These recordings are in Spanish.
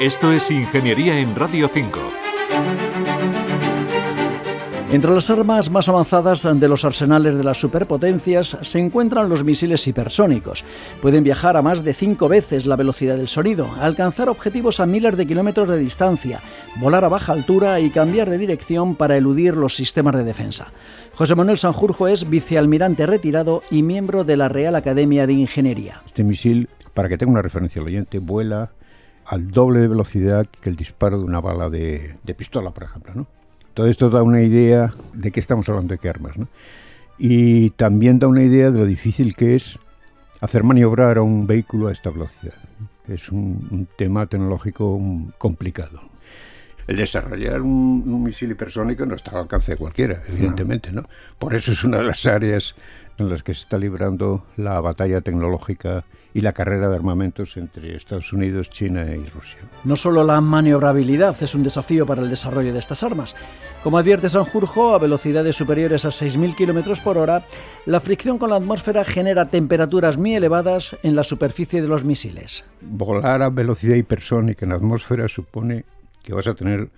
Esto es Ingeniería en Radio 5. Entre las armas más avanzadas de los arsenales de las superpotencias se encuentran los misiles hipersónicos. Pueden viajar a más de cinco veces la velocidad del sonido, alcanzar objetivos a miles de kilómetros de distancia, volar a baja altura y cambiar de dirección para eludir los sistemas de defensa. José Manuel Sanjurjo es vicealmirante retirado y miembro de la Real Academia de Ingeniería. Este misil, para que tenga una referencia al oyente, vuela al doble de velocidad que el disparo de una bala de, pistola, por ejemplo, ¿no? Todo esto da una idea de qué estamos hablando, de qué armas. ¿no? Y también da una idea de lo difícil que es hacer maniobrar a un vehículo a esta velocidad. Es un, un tema tecnológico complicado. El desarrollar un, un, misil hipersónico no está al alcance de cualquiera, evidentemente. ¿no? Por eso es una de las áreas en las que se está librando la batalla tecnológica y la carrera de armamentos entre Estados Unidos, China y Rusia. No solo la maniobrabilidad es un desafío para el desarrollo de estas armas. Como advierte Sanjurjo, a velocidades superiores a 6.000 km por hora, la fricción con la atmósfera genera temperaturas muy elevadas en la superficie de los misiles. Volar a velocidad hipersónica en la atmósfera supone que vas a tener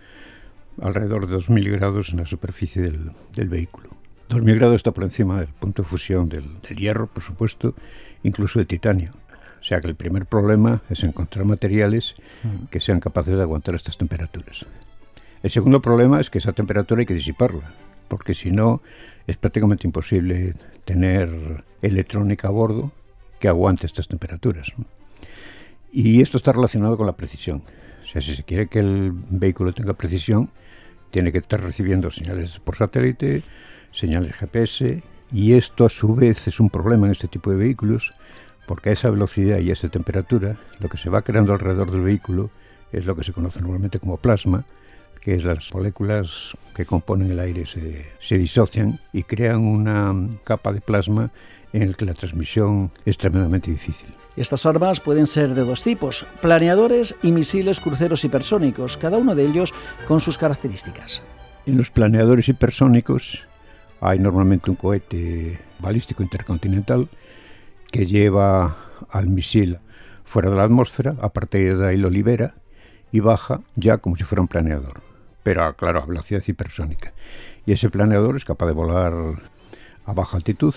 alrededor de 2.000 grados en la superficie del, del vehículo. 2.000 grados está por encima del punto de fusión del, del hierro, por supuesto, incluso de titanio. O sea que el primer problema es encontrar materiales que sean capaces de aguantar estas temperaturas. El segundo problema es que esa temperatura hay que disiparla, porque si no es prácticamente imposible tener electrónica a bordo que aguante estas temperaturas. Y esto está relacionado con la precisión. O sea, si se quiere que el vehículo tenga precisión, tiene que estar recibiendo señales por satélite, señales GPS, y esto a su vez es un problema en este tipo de vehículos, porque a esa velocidad y a esa temperatura, lo que se va creando alrededor del vehículo es lo que se conoce normalmente como plasma, que es las moléculas que componen el aire se, se disocian y crean una capa de plasma en el que la transmisión es tremendamente difícil. Estas armas pueden ser de dos tipos, planeadores y misiles cruceros hipersónicos, cada uno de ellos con sus características. En los planeadores hipersónicos hay normalmente un cohete balístico intercontinental que lleva al misil fuera de la atmósfera, a partir de ahí lo libera y baja ya como si fuera un planeador, pero claro, a velocidad hipersónica. Y ese planeador es capaz de volar a baja altitud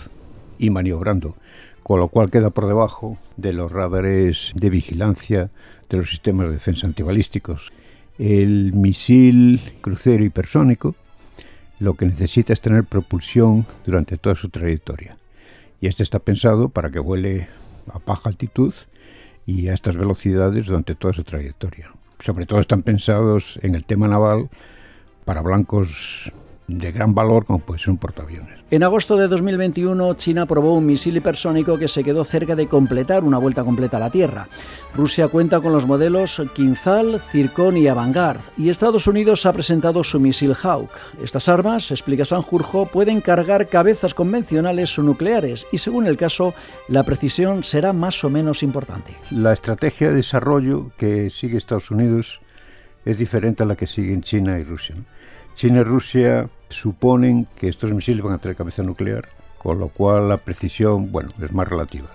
y maniobrando, con lo cual queda por debajo de los radares de vigilancia de los sistemas de defensa antibalísticos. El misil crucero hipersónico lo que necesita es tener propulsión durante toda su trayectoria y este está pensado para que vuele a baja altitud y a estas velocidades durante toda su trayectoria. Sobre todo están pensados en el tema naval para blancos de gran valor como puede ser un portaaviones. En agosto de 2021, China probó un misil hipersónico que se quedó cerca de completar una vuelta completa a la Tierra. Rusia cuenta con los modelos Kinzhal, Zircon y Avangard, y Estados Unidos ha presentado su misil Hawk. Estas armas, explica Sanjurjo, pueden cargar cabezas convencionales o nucleares, y según el caso, la precisión será más o menos importante. La estrategia de desarrollo que sigue Estados Unidos es diferente a la que siguen China y Rusia. China y Rusia suponen que estos misiles van a tener cabeza nuclear, con lo cual la precisión, bueno, es más relativa.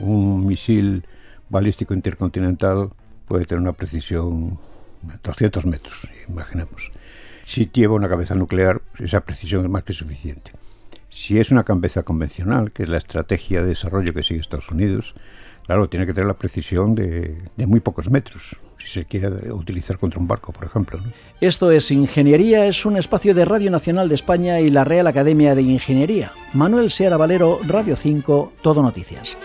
Un misil balístico intercontinental puede tener una precisión de 200 metros, imaginemos. Si lleva una cabeza nuclear, esa precisión es más que suficiente. Si es una cabeza convencional, que es la estrategia de desarrollo que sigue Estados Unidos, claro, tiene que tener la precisión de, muy pocos metros, si se quiere utilizar contra un barco, por ejemplo. Esto es Ingeniería, es un espacio de Radio Nacional de España y la Real Academia de Ingeniería. Manuel Seara Valero, Radio 5, Todo Noticias.